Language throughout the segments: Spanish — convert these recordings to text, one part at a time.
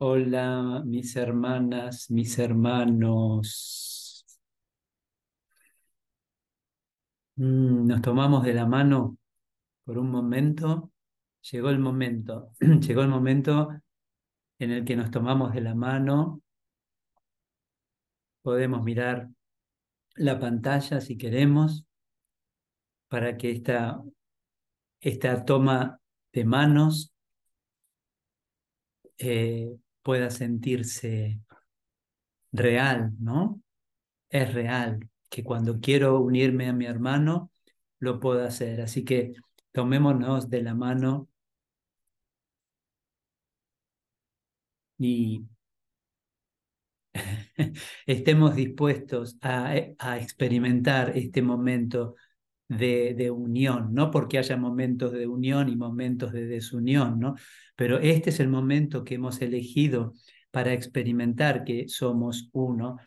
Hola, mis hermanas, mis hermanos. Mm, nos tomamos de la mano por un momento. Llegó el momento, llegó el momento en el que nos tomamos de la mano. Podemos mirar la pantalla si queremos para que esta, esta toma de manos eh, pueda sentirse real, ¿no? Es real, que cuando quiero unirme a mi hermano, lo puedo hacer. Así que tomémonos de la mano y estemos dispuestos a, experimentar este momento de, unión, no porque haya momentos de unión y momentos de desunión, ¿no? Pero este es el momento que hemos elegido para experimentar que somos uno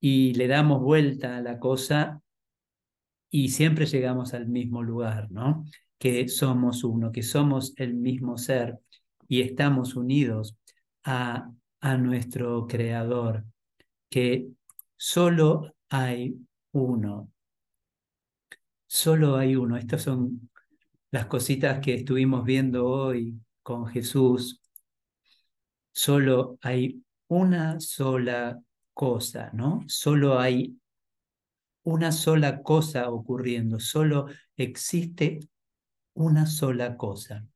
y le damos vuelta a la cosa y siempre llegamos al mismo lugar, ¿no? Que somos uno, que somos el mismo ser y estamos unidos a, a nuestro Creador, que solo hay uno. Solo hay uno. Estas son las cositas que estuvimos viendo hoy con Jesús. Solo hay una sola cosa, ¿no? Solo hay una sola cosa ocurriendo, solo existe una sola cosa.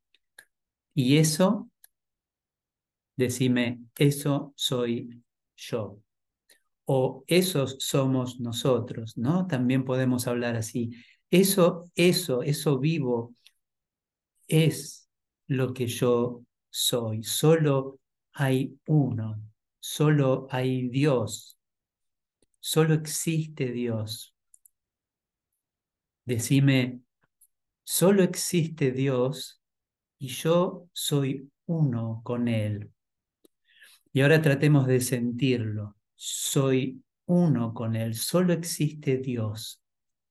Y eso, decime, eso soy yo. O esos somos nosotros, ¿no? También podemos hablar así. Eso, eso, eso vivo es lo que yo soy. Solo hay uno, solo hay Dios, solo existe Dios. Decime, solo existe Dios y yo soy uno con Él. Y ahora tratemos de sentirlo. Soy uno con Él, solo existe Dios.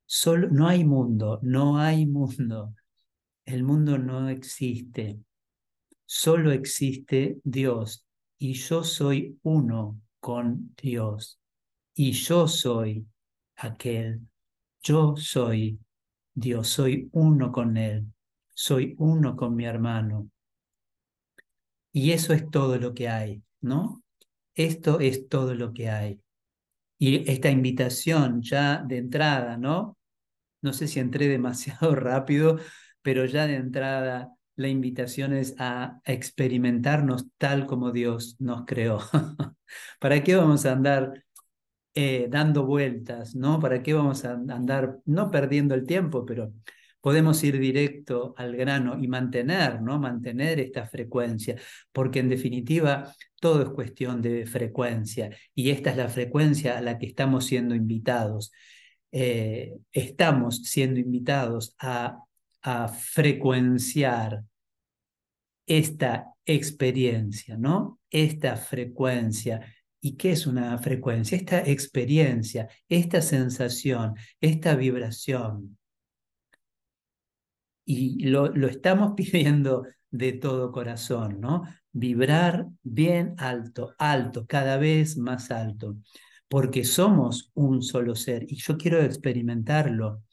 Solo, no hay mundo, no hay mundo. El mundo no existe. Solo existe Dios y yo soy uno con Dios. Y yo soy aquel. Yo soy Dios, soy uno con Él. Soy uno con mi hermano. Y eso es todo lo que hay, ¿no? Esto es todo lo que hay. Y esta invitación ya de entrada, ¿no? No sé si entré demasiado rápido, pero ya de entrada la invitación es a experimentarnos tal como Dios nos creó. ¿Para qué vamos a andar eh, dando vueltas? ¿no? ¿Para qué vamos a andar no perdiendo el tiempo, pero podemos ir directo al grano y mantener, ¿no? Mantener esta frecuencia, porque en definitiva todo es cuestión de frecuencia y esta es la frecuencia a la que estamos siendo invitados. Eh, estamos siendo invitados a a frecuenciar esta experiencia, ¿no? Esta frecuencia. ¿Y qué es una frecuencia? Esta experiencia, esta sensación, esta vibración. Y lo, lo estamos pidiendo de todo corazón, ¿no? Vibrar bien alto, alto, cada vez más alto, porque somos un solo ser y yo quiero experimentarlo.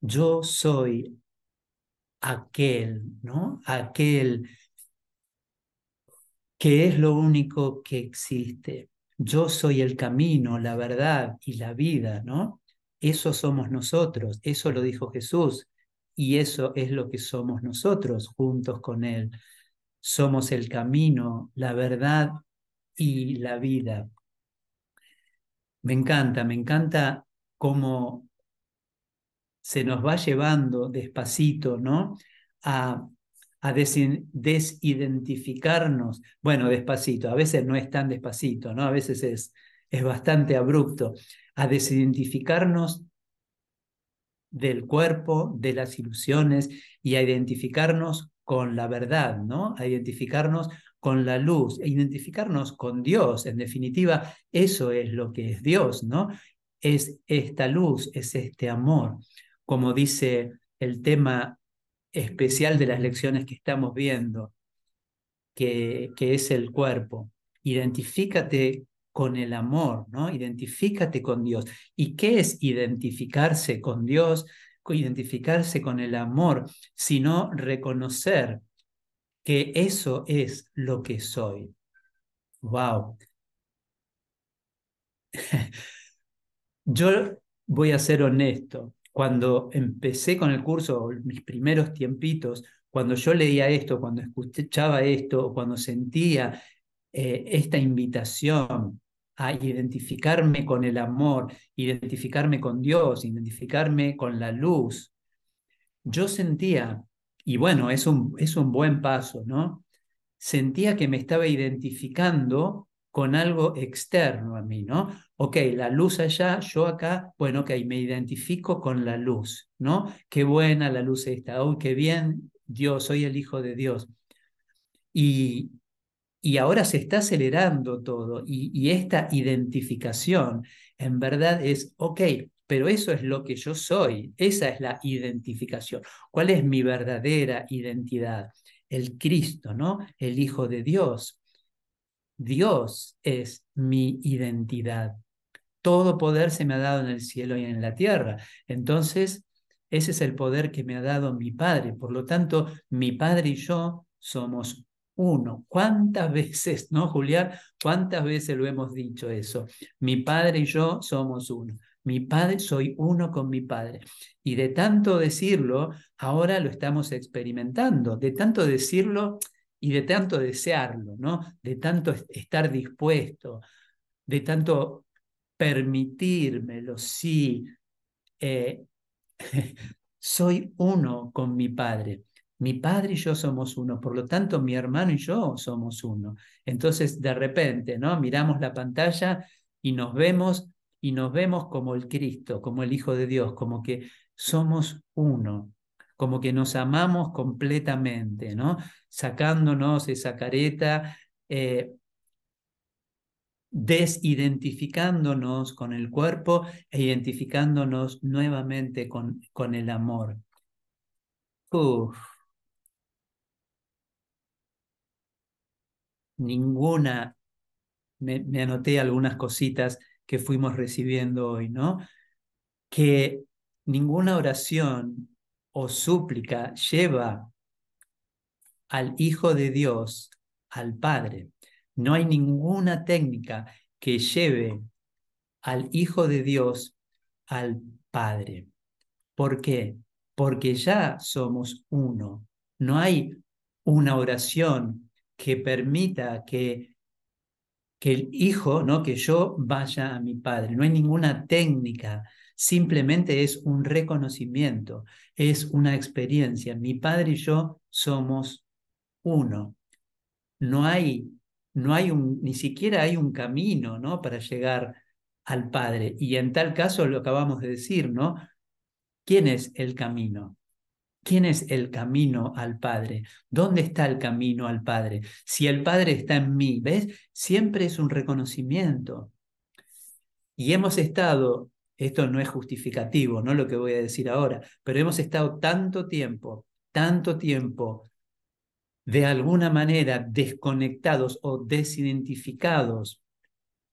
Yo soy aquel, ¿no? Aquel que es lo único que existe. Yo soy el camino, la verdad y la vida, ¿no? Eso somos nosotros, eso lo dijo Jesús y eso es lo que somos nosotros juntos con Él. Somos el camino, la verdad y la vida. Me encanta, me encanta cómo se nos va llevando despacito, ¿no? A, a desidentificarnos. Bueno, despacito, a veces no es tan despacito, ¿no? A veces es, es bastante abrupto. A desidentificarnos del cuerpo, de las ilusiones y a identificarnos con la verdad, ¿no? A identificarnos con la luz, a identificarnos con Dios. En definitiva, eso es lo que es Dios, ¿no? Es esta luz, es este amor como dice el tema especial de las lecciones que estamos viendo. que, que es el cuerpo. Identifícate con el amor, ¿no? Identifícate con Dios. ¿Y qué es identificarse con Dios? Identificarse con el amor, sino reconocer que eso es lo que soy. Wow. Yo voy a ser honesto. Cuando empecé con el curso, mis primeros tiempitos, cuando yo leía esto, cuando escuchaba esto, cuando sentía eh, esta invitación a identificarme con el amor, identificarme con Dios, identificarme con la luz, yo sentía, y bueno, es un, es un buen paso, ¿no? Sentía que me estaba identificando con algo externo a mí, ¿no? Ok, la luz allá, yo acá, bueno, ok, me identifico con la luz, ¿no? Qué buena la luz esta, oh, qué bien, Dios, soy el Hijo de Dios. Y, y ahora se está acelerando todo y, esta identificación en verdad es, ok, pero eso es lo que yo soy, esa es la identificación. ¿Cuál es mi verdadera identidad? El Cristo, ¿no? El Hijo de Dios. Dios es mi identidad. Todo poder se me ha dado en el cielo y en la tierra. Entonces, ese es el poder que me ha dado mi Padre. Por lo tanto, mi Padre y yo somos uno. ¿Cuántas veces, no, Julián? ¿Cuántas veces lo hemos dicho eso? Mi padre y yo somos uno. Mi padre, soy uno con mi padre. Y de tanto decirlo, ahora lo estamos experimentando. De tanto decirlo y de tanto desearlo, ¿no? De tanto estar dispuesto, de tanto permitírmelo, sí. Eh, soy uno con mi padre. Mi padre y yo somos uno, por lo tanto mi hermano y yo somos uno. Entonces de repente, ¿no? Miramos la pantalla y nos vemos y nos vemos como el Cristo, como el Hijo de Dios, como que somos uno, como que nos amamos completamente, ¿no? Sacándonos esa careta, eh, desidentificándonos con el cuerpo e identificándonos nuevamente con, con el amor. Uf. Ninguna, me, anoté algunas cositas que fuimos recibiendo hoy, ¿no? Que ninguna oración o súplica lleva al Hijo de Dios, al Padre. No hay ninguna técnica que lleve al Hijo de Dios al Padre. ¿Por qué? Porque ya somos uno. No hay una oración que permita que, que el hijo, ¿no? que yo vaya a mi padre. No hay ninguna técnica, simplemente es un reconocimiento, es una experiencia. Mi padre y yo somos uno. No hay, no hay un, ni siquiera hay un camino ¿no? para llegar al Padre. Y en tal caso lo acabamos de decir, ¿no? ¿Quién es el camino? ¿Quién es el camino al Padre? ¿Dónde está el camino al Padre? Si el Padre está en mí, ¿ves? Siempre es un reconocimiento. Y hemos estado, esto no es justificativo, no lo que voy a decir ahora, pero hemos estado tanto tiempo, tanto tiempo, de alguna manera desconectados o desidentificados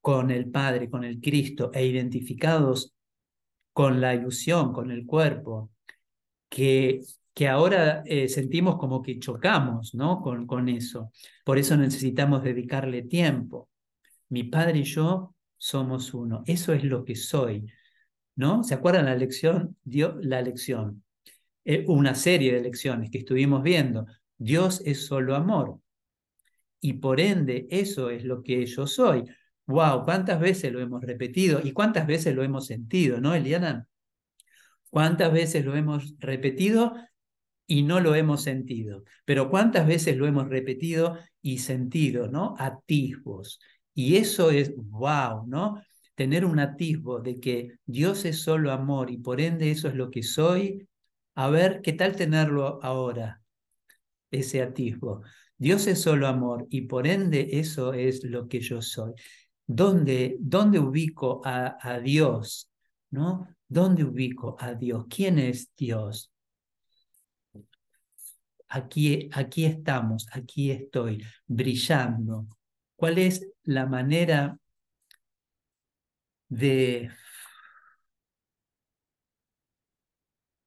con el Padre, con el Cristo, e identificados con la ilusión, con el cuerpo, que que ahora eh, sentimos como que chocamos ¿no? con, con eso. Por eso necesitamos dedicarle tiempo. Mi padre y yo somos uno. Eso es lo que soy. ¿no? ¿Se acuerdan la lección? Dio la lección. Eh, una serie de lecciones que estuvimos viendo. Dios es solo amor. Y por ende, eso es lo que yo soy. ¡Wow! ¿Cuántas veces lo hemos repetido y cuántas veces lo hemos sentido, ¿no, Eliana? ¿Cuántas veces lo hemos repetido y no lo hemos sentido. Pero cuántas veces lo hemos repetido y sentido, ¿no? Atisbos. Y eso es, wow, ¿no? Tener un atisbo de que Dios es solo amor y por ende eso es lo que soy. A ver, ¿qué tal tenerlo ahora? Ese atisbo. Dios es solo amor y por ende eso es lo que yo soy. ¿Dónde, dónde ubico a, a Dios? ¿No? ¿Dónde ubico a Dios? ¿Quién es Dios? Aquí, aquí estamos, aquí estoy, brillando. ¿Cuál es la manera de,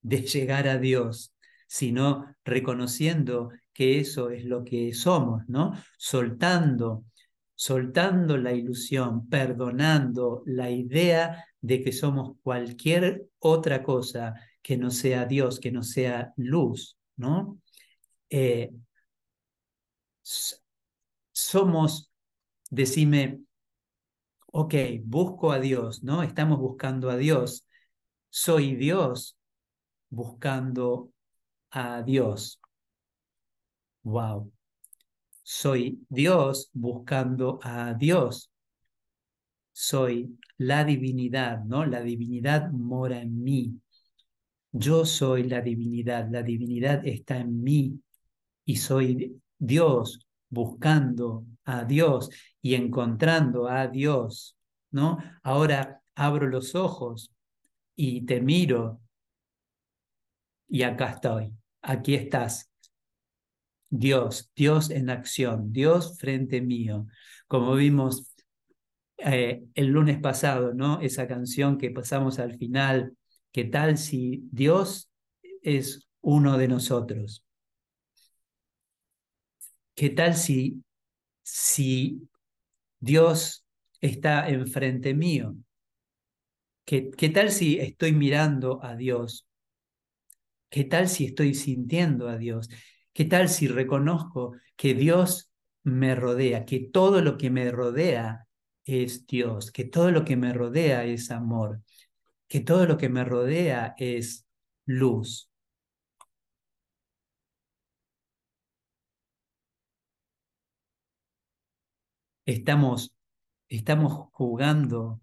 de llegar a Dios? Sino reconociendo que eso es lo que somos, ¿no? Soltando, soltando la ilusión, perdonando la idea de que somos cualquier otra cosa que no sea Dios, que no sea luz, ¿no? Eh, somos, decime, ok, busco a Dios, ¿no? Estamos buscando a Dios. Soy Dios buscando a Dios. Wow. Soy Dios buscando a Dios. Soy la divinidad, ¿no? La divinidad mora en mí. Yo soy la divinidad, la divinidad está en mí y soy Dios buscando a Dios y encontrando a Dios, ¿no? Ahora abro los ojos y te miro y acá estoy, aquí estás. Dios, Dios en acción, Dios frente mío. Como vimos eh, el lunes pasado, ¿no? Esa canción que pasamos al final, ¿qué tal si Dios es uno de nosotros? ¿Qué tal si, si Dios está enfrente mío? ¿Qué, ¿Qué tal si estoy mirando a Dios? ¿Qué tal si estoy sintiendo a Dios? ¿Qué tal si reconozco que Dios me rodea, que todo lo que me rodea es Dios, que todo lo que me rodea es amor, que todo lo que me rodea es luz? Estamos, estamos jugando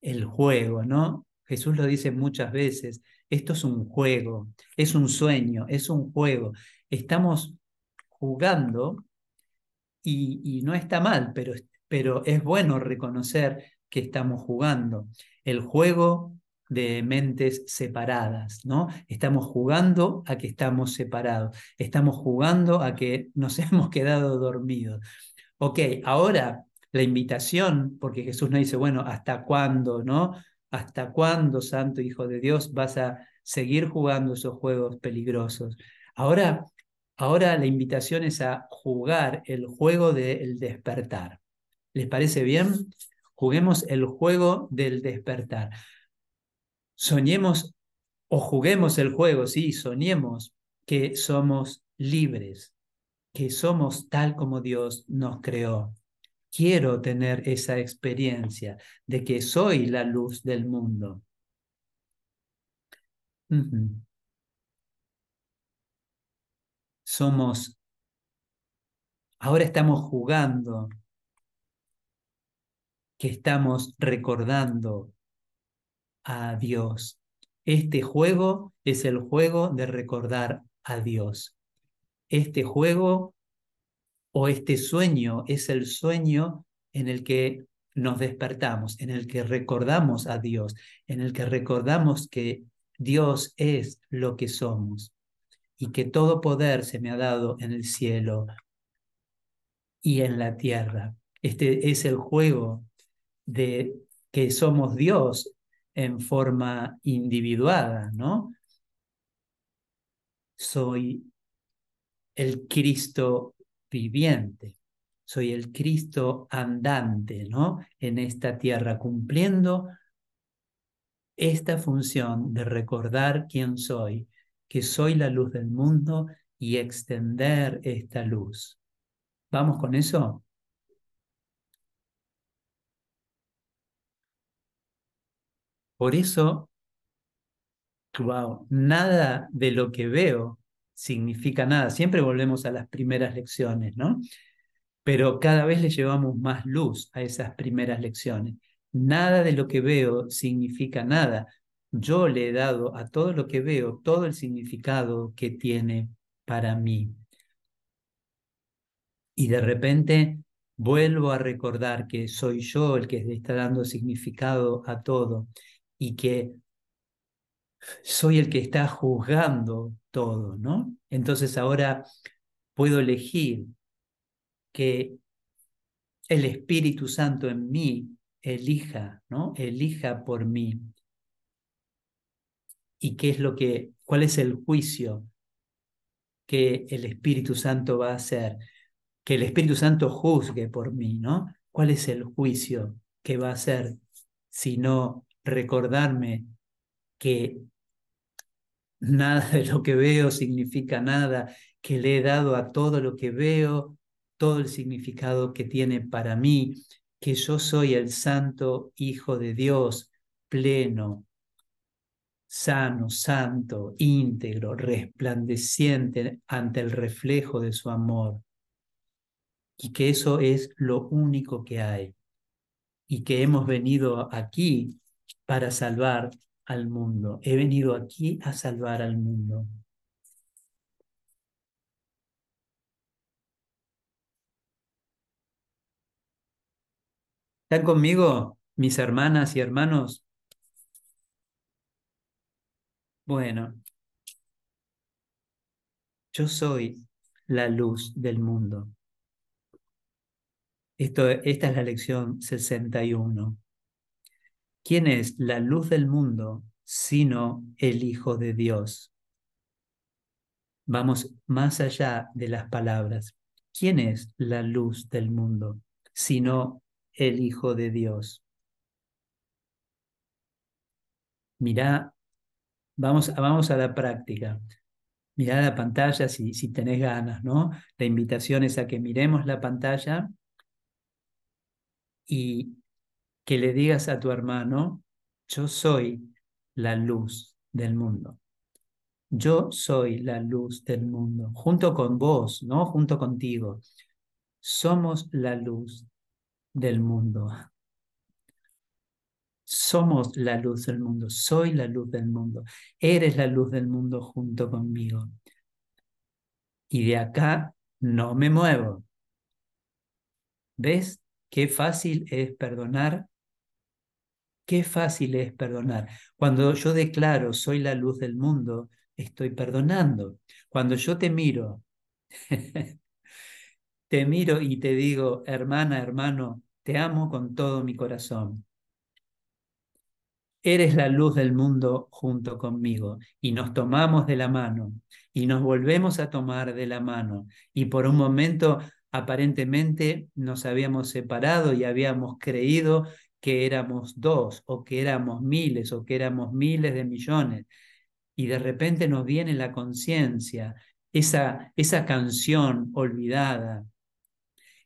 el juego, ¿no? Jesús lo dice muchas veces, esto es un juego, es un sueño, es un juego. Estamos jugando y, no está mal, pero, pero es bueno reconocer que estamos jugando. El juego de mentes separadas, ¿no? Estamos jugando a que estamos separados, estamos jugando a que nos hemos quedado dormidos. Ok, ahora la invitación, porque Jesús no dice, bueno, ¿hasta cuándo, no? ¿Hasta cuándo, Santo Hijo de Dios, vas a seguir jugando esos juegos peligrosos? Ahora, ahora la invitación es a jugar el juego del despertar. ¿Les parece bien? Juguemos el juego del despertar. Soñemos o juguemos el juego, sí, soñemos que somos libres, que somos tal como Dios nos creó, quiero tener esa experiencia de que soy la luz del mundo. Somos, ahora estamos jugando, que estamos recordando a Dios. Este juego es el juego de recordar a Dios. Este juego o este sueño es el sueño en el que nos despertamos, en el que recordamos a Dios, en el que recordamos que Dios es lo que somos y que todo poder se me ha dado en el cielo y en la tierra. Este es el juego de que somos Dios en forma individuada, ¿no? Soy el Cristo viviente. Soy el Cristo andante, ¿no? En esta tierra, cumpliendo esta función de recordar quién soy, que soy la luz del mundo y extender esta luz. ¿Vamos con eso? Por eso, wow, nada de lo que veo significa nada. Siempre volvemos a las primeras lecciones, ¿no? Pero cada vez le llevamos más luz a esas primeras lecciones. Nada de lo que veo significa nada. Yo le he dado a todo lo que veo todo el significado que tiene para mí. Y de repente vuelvo a recordar que soy yo el que está dando significado a todo y que soy el que está juzgando todo, ¿no? Entonces ahora puedo elegir que el Espíritu Santo en mí elija, ¿no? Elija por mí. ¿Y qué es lo que, cuál es el juicio que el Espíritu Santo va a hacer? Que el Espíritu Santo juzgue por mí, ¿no? ¿Cuál es el juicio que va a hacer? Sino recordarme que nada de lo que veo significa nada, que le he dado a todo lo que veo todo el significado que tiene para mí, que yo soy el santo Hijo de Dios, pleno, sano, santo, íntegro, resplandeciente ante el reflejo de su amor. Y que eso es lo único que hay. Y que hemos venido aquí para salvar al mundo. He venido aquí a salvar al mundo. ¿Están conmigo mis hermanas y hermanos? Bueno, yo soy la luz del mundo. Esto, esta es la lección 61. ¿Quién es la luz del mundo sino el Hijo de Dios? Vamos más allá de las palabras. ¿Quién es la luz del mundo sino el Hijo de Dios? Mirá, vamos, vamos a la práctica. Mirá la pantalla si, si tenés ganas, ¿no? La invitación es a que miremos la pantalla y que le digas a tu hermano, yo soy la luz del mundo. Yo soy la luz del mundo, junto con vos, ¿no? Junto contigo. Somos la luz del mundo. Somos la luz del mundo, soy la luz del mundo, eres la luz del mundo junto conmigo. Y de acá no me muevo. ¿Ves qué fácil es perdonar? Qué fácil es perdonar. Cuando yo declaro soy la luz del mundo, estoy perdonando. Cuando yo te miro, te miro y te digo, hermana, hermano, te amo con todo mi corazón. Eres la luz del mundo junto conmigo y nos tomamos de la mano y nos volvemos a tomar de la mano y por un momento aparentemente nos habíamos separado y habíamos creído que éramos dos o que éramos miles o que éramos miles de millones y de repente nos viene la conciencia, esa, esa canción olvidada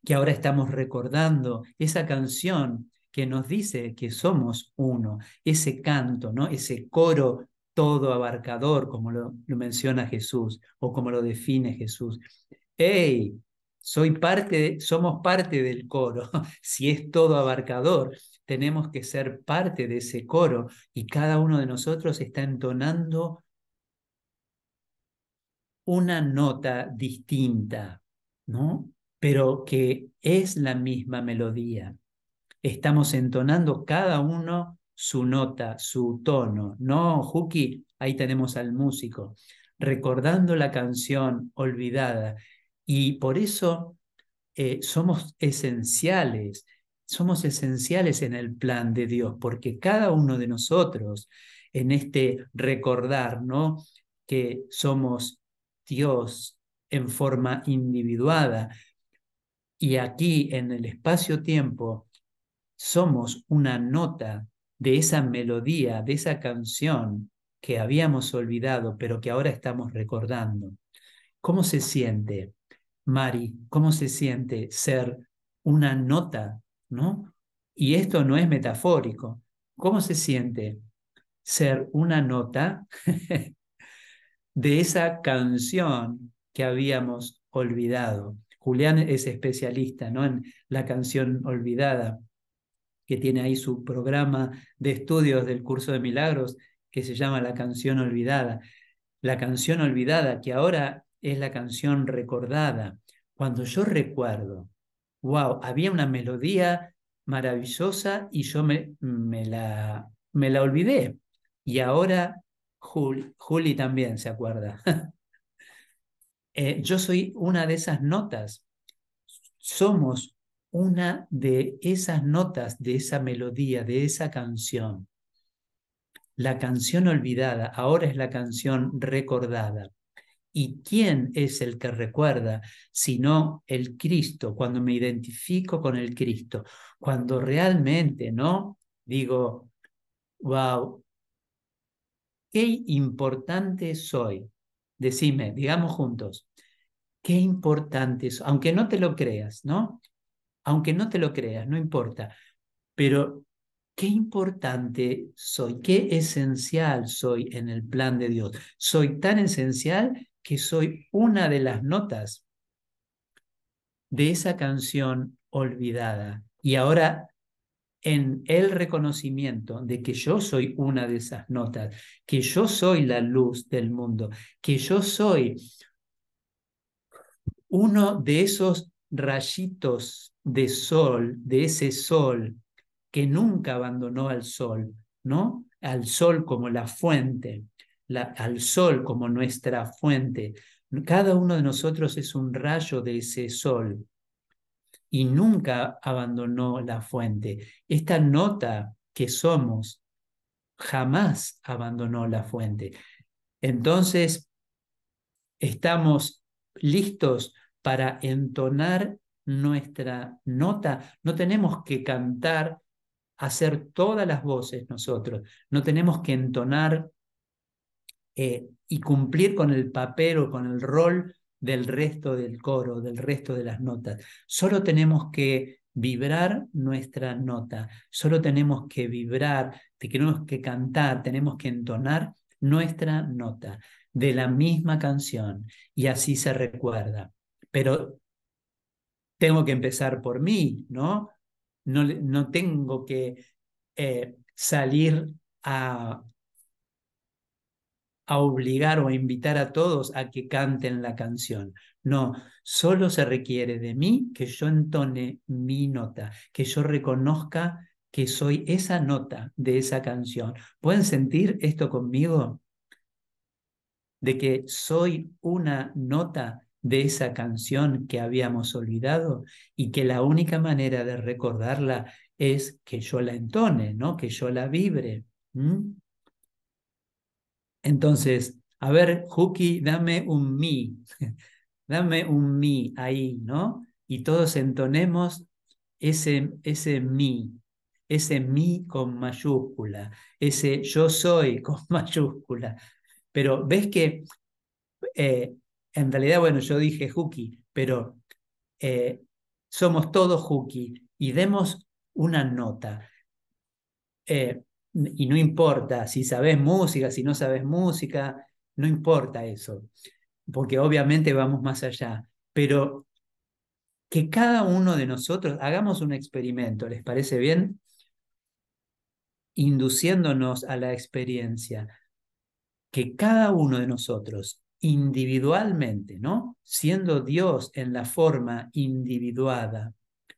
que ahora estamos recordando, esa canción que nos dice que somos uno, ese canto, ¿no? ese coro todo abarcador, como lo, menciona Jesús o como lo define Jesús. ¡Hey! Soy parte, somos parte del coro. si es todo abarcador, tenemos que ser parte de ese coro y cada uno de nosotros está entonando una nota distinta, ¿no? Pero que es la misma melodía. Estamos entonando cada uno su nota, su tono. No, Juki, ahí tenemos al músico, recordando la canción olvidada. Y por eso eh, somos esenciales somos esenciales en el plan de Dios, porque cada uno de nosotros, en este recordar, ¿no? Que somos Dios en forma individuada, y aquí en el espacio-tiempo somos una nota de esa melodía, de esa canción que habíamos olvidado, pero que ahora estamos recordando. ¿Cómo se siente, Mari? ¿Cómo se siente ser una nota ¿no? Y esto no es metafórico. ¿Cómo se siente ser una nota de esa canción que habíamos olvidado? Julián es especialista ¿no? en la canción olvidada, que tiene ahí su programa de estudios del curso de milagros que se llama La canción olvidada. La canción olvidada, que ahora es la canción recordada. Cuando yo recuerdo wow, había una melodía maravillosa y yo me, la, me la olvidé. Y ahora Juli, también se acuerda. Eh, yo soy una de esas notas. Somos una de esas notas, de esa melodía, de esa canción. La canción olvidada ahora es la canción recordada. ¿Y quién es el que recuerda sino el Cristo? Cuando me identifico con el Cristo, cuando realmente, ¿no? Digo, wow, qué importante soy. Decime, digamos juntos, qué importante soy, aunque no te lo creas, ¿no? Aunque no te lo creas, no importa, pero qué importante soy, qué esencial soy en el plan de Dios. Soy tan esencial que soy una de las notas de esa canción olvidada. Y ahora en el reconocimiento de que yo soy una de esas notas, que yo soy la luz del mundo, que yo soy uno de esos rayitos de sol, de ese sol que nunca abandonó al sol, ¿no? Al sol como la fuente, al sol como nuestra fuente. Cada uno de nosotros es un rayo de ese sol y nunca abandonó la fuente. Esta nota que somos jamás abandonó la fuente. Entonces, estamos listos para entonar nuestra nota. No tenemos que cantar, hacer todas las voces nosotros. No tenemos que entonar eh, y cumplir con el papel o con el rol del resto del coro, del resto de las notas. Solo tenemos que vibrar nuestra nota, solo tenemos que vibrar, tenemos que cantar, tenemos que entonar nuestra nota de la misma canción y así se recuerda. Pero tengo que empezar por mí, ¿no? No, no tengo que eh, salir a, a obligar o a invitar a todos a que canten la canción. No, solo se requiere de mí que yo entone mi nota, que yo reconozca que soy esa nota de esa canción. ¿Pueden sentir esto conmigo? De que soy una nota de esa canción que habíamos olvidado y que la única manera de recordarla es que yo la entone, ¿no? Que yo la vibre. Entonces, a ver, Juki, dame un mi, dame un mi ahí, ¿no? Y todos entonemos ese, ese mi, ese mi con mayúscula, ese yo soy con mayúscula. Pero ves que eh, en realidad, bueno, yo dije Juki, pero eh, somos todos Juki y demos una nota. Eh, y no importa si sabes música, si no sabes música, no importa eso, porque obviamente vamos más allá, pero que cada uno de nosotros hagamos un experimento, ¿les parece bien? Induciéndonos a la experiencia, que cada uno de nosotros individualmente, ¿no? Siendo Dios en la forma individuada,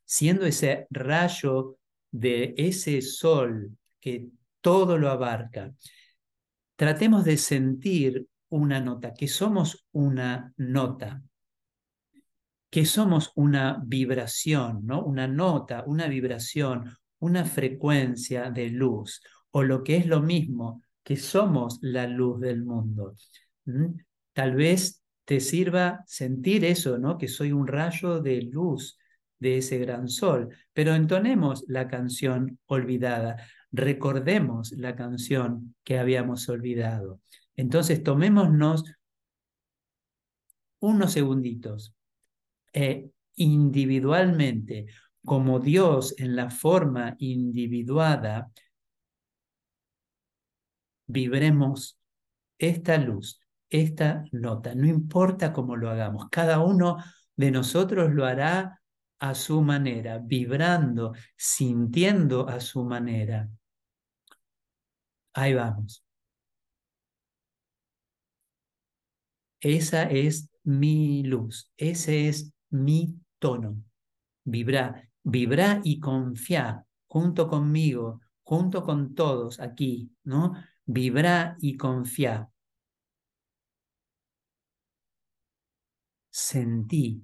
siendo ese rayo de ese sol que todo lo abarca. Tratemos de sentir una nota, que somos una nota, que somos una vibración, ¿no? Una nota, una vibración, una frecuencia de luz, o lo que es lo mismo, que somos la luz del mundo. Tal vez te sirva sentir eso, ¿no? Que soy un rayo de luz de ese gran sol, pero entonemos la canción olvidada recordemos la canción que habíamos olvidado. Entonces tomémonos unos segunditos eh, individualmente, como Dios en la forma individuada, vibremos esta luz, esta nota, no importa cómo lo hagamos, cada uno de nosotros lo hará a su manera, vibrando, sintiendo a su manera. Ahí vamos. Esa es mi luz, ese es mi tono. Vibra, vibra y confía junto conmigo, junto con todos aquí, ¿no? Vibra y confía. Sentí.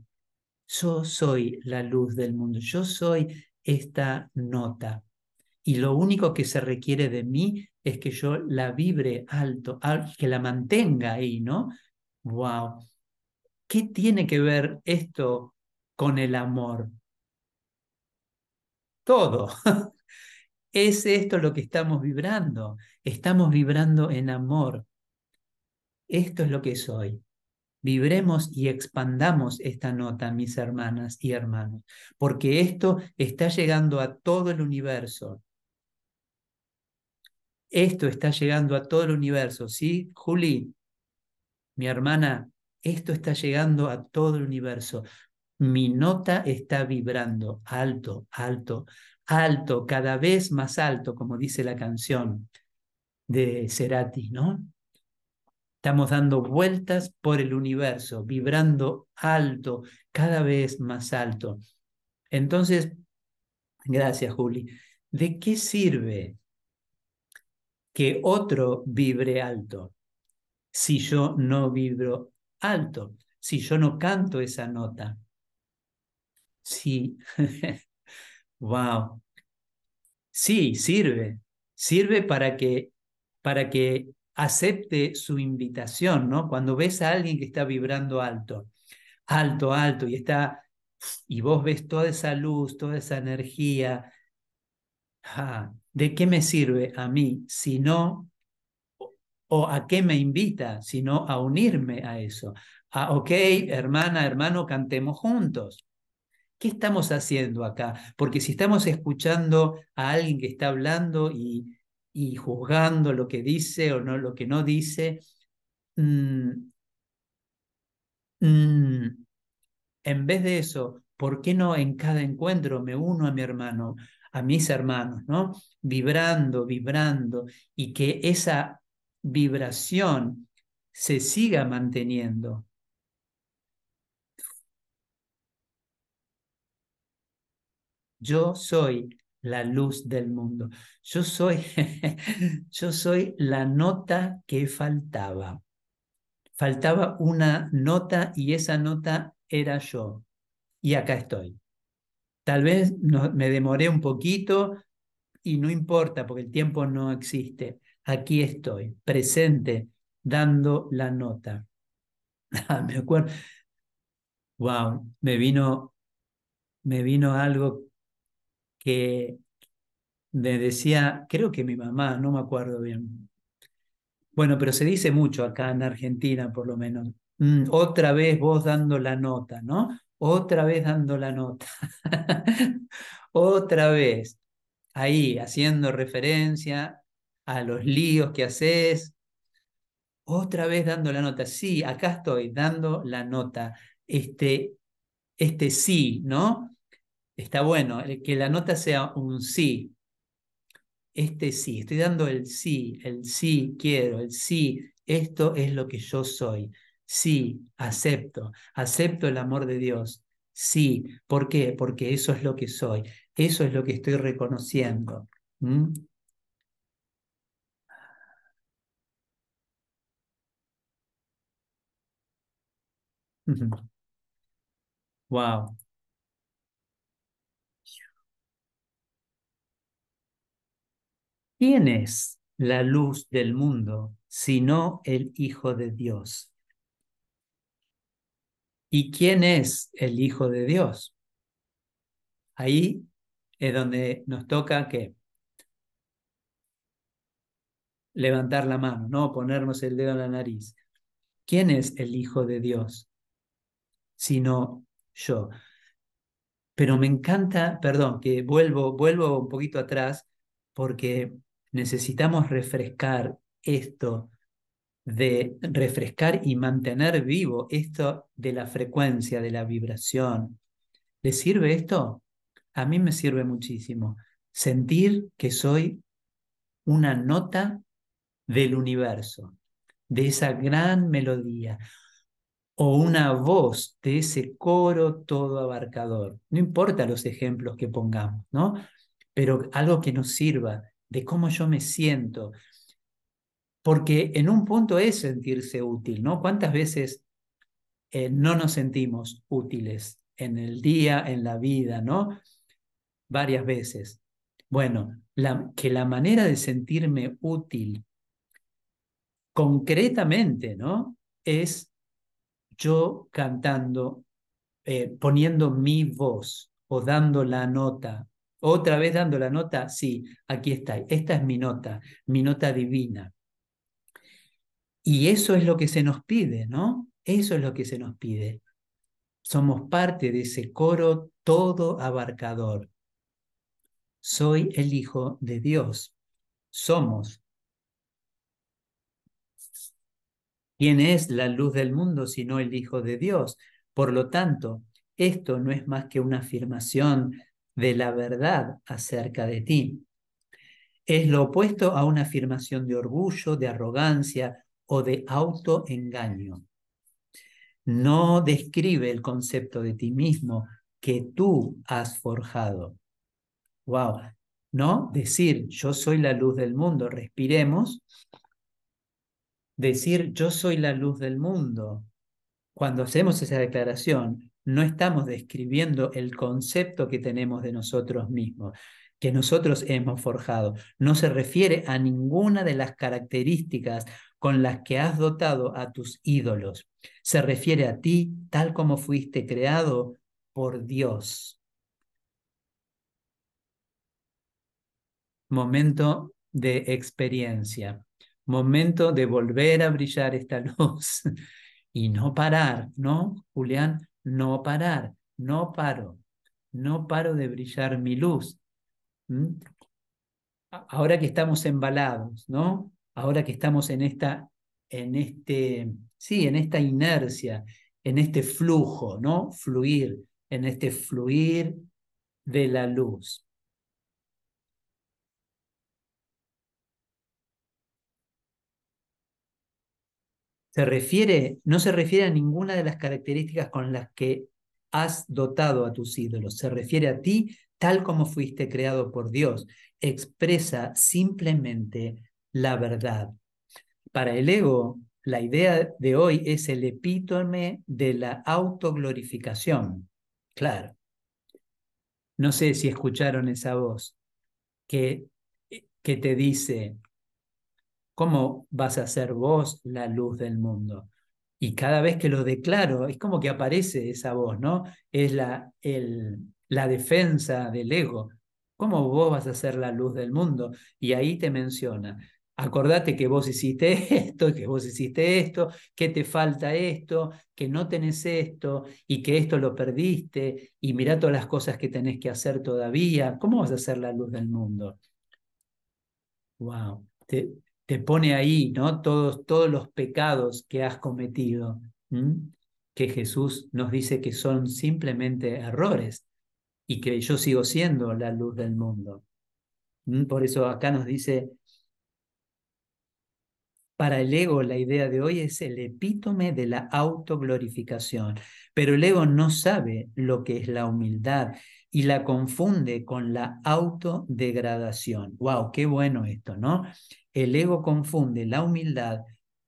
Yo soy la luz del mundo. Yo soy esta nota. Y lo único que se requiere de mí es que yo la vibre alto, que la mantenga ahí, ¿no? ¡Wow! ¿Qué tiene que ver esto con el amor? Todo. Es esto lo que estamos vibrando. Estamos vibrando en amor. Esto es lo que soy. Vibremos y expandamos esta nota, mis hermanas y hermanos, porque esto está llegando a todo el universo. Esto está llegando a todo el universo, ¿sí? Juli, mi hermana, esto está llegando a todo el universo. Mi nota está vibrando alto, alto, alto, cada vez más alto, como dice la canción de Cerati, ¿no? Estamos dando vueltas por el universo, vibrando alto, cada vez más alto. Entonces, gracias, Juli. ¿De qué sirve que otro vibre alto si yo no vibro alto, si yo no canto esa nota? Sí, wow. Sí, sirve. Sirve para que, para que acepte su invitación, ¿no? Cuando ves a alguien que está vibrando alto, alto, alto, y está, y vos ves toda esa luz, toda esa energía, ¿de qué me sirve a mí si no, o a qué me invita, sino a unirme a eso? Ah, ok, hermana, hermano, cantemos juntos. ¿Qué estamos haciendo acá? Porque si estamos escuchando a alguien que está hablando y, y juzgando lo que dice o no lo que no dice, mm, mm, en vez de eso, ¿por qué no en cada encuentro me uno a mi hermano, a mis hermanos, ¿no? Vibrando, vibrando, y que esa vibración se siga manteniendo. Yo soy la luz del mundo. Yo soy, yo soy la nota que faltaba. Faltaba una nota y esa nota era yo. Y acá estoy. Tal vez me demoré un poquito y no importa porque el tiempo no existe. Aquí estoy, presente, dando la nota. me acuerdo. Wow, me vino, me vino algo que me decía, creo que mi mamá, no me acuerdo bien. Bueno, pero se dice mucho acá en Argentina, por lo menos. Mm, otra vez vos dando la nota, ¿no? Otra vez dando la nota. otra vez. Ahí, haciendo referencia a los líos que haces. Otra vez dando la nota. Sí, acá estoy dando la nota. Este, este sí, ¿no? Está bueno, que la nota sea un sí. Este sí, estoy dando el sí, el sí quiero, el sí, esto es lo que yo soy. Sí, acepto, acepto el amor de Dios. Sí, ¿por qué? Porque eso es lo que soy, eso es lo que estoy reconociendo. Wow. ¿Quién es la luz del mundo sino el Hijo de Dios? ¿Y quién es el Hijo de Dios? Ahí es donde nos toca que levantar la mano, no ponernos el dedo en la nariz. ¿Quién es el Hijo de Dios? Sino yo. Pero me encanta, perdón, que vuelvo, vuelvo un poquito atrás, porque necesitamos refrescar esto de refrescar y mantener vivo esto de la frecuencia, de la vibración. ¿Le sirve esto? A mí me sirve muchísimo. Sentir que soy una nota del universo, de esa gran melodía, o una voz de ese coro todo abarcador. No importa los ejemplos que pongamos, ¿no? Pero algo que nos sirva de cómo yo me siento. Porque en un punto es sentirse útil, ¿no? ¿Cuántas veces eh, no nos sentimos útiles en el día, en la vida, ¿no? Varias veces. Bueno, que la manera de sentirme útil concretamente, ¿no? Es yo cantando, eh, poniendo mi voz o dando la nota. Otra vez dando la nota, sí, aquí está. Esta es mi nota, mi nota divina. Y eso es lo que se nos pide, ¿no? Eso es lo que se nos pide. Somos parte de ese coro todo abarcador. Soy el Hijo de Dios. Somos. ¿Quién es la luz del mundo sino el Hijo de Dios? Por lo tanto, esto no es más que una afirmación de la verdad acerca de ti. Es lo opuesto a una afirmación de orgullo, de arrogancia o de autoengaño. No describe el concepto de ti mismo que tú has forjado. Wow, ¿no? Decir yo soy la luz del mundo, respiremos. Decir yo soy la luz del mundo. Cuando hacemos esa declaración, no estamos describiendo el concepto que tenemos de nosotros mismos, que nosotros hemos forjado. No se refiere a ninguna de las características con las que has dotado a tus ídolos. Se refiere a ti tal como fuiste creado por Dios. Momento de experiencia, momento de volver a brillar esta luz y no parar, ¿no, Julián? No parar, no paro, no paro de brillar mi luz. Ahora que estamos embalados, ¿no? Ahora que estamos en esta, en este, sí, en esta inercia, en este flujo, ¿no? Fluir, en este fluir de la luz. Se refiere, no se refiere a ninguna de las características con las que has dotado a tus ídolos. Se refiere a ti tal como fuiste creado por Dios. Expresa simplemente la verdad. Para el ego, la idea de hoy es el epítome de la autoglorificación. Claro. No sé si escucharon esa voz que, que te dice, ¿Cómo vas a ser vos la luz del mundo? Y cada vez que lo declaro, es como que aparece esa voz, ¿no? Es la, el, la defensa del ego. ¿Cómo vos vas a ser la luz del mundo? Y ahí te menciona, acordate que vos hiciste esto, que vos hiciste esto, que te falta esto, que no tenés esto y que esto lo perdiste y mira todas las cosas que tenés que hacer todavía. ¿Cómo vas a ser la luz del mundo? Wow. Te, te pone ahí, ¿no? Todos, todos los pecados que has cometido, que Jesús nos dice que son simplemente errores y que yo sigo siendo la luz del mundo. Por eso acá nos dice, para el ego la idea de hoy es el epítome de la autoglorificación, pero el ego no sabe lo que es la humildad y la confunde con la autodegradación. ¡Wow! Qué bueno esto, ¿no? El ego confunde la humildad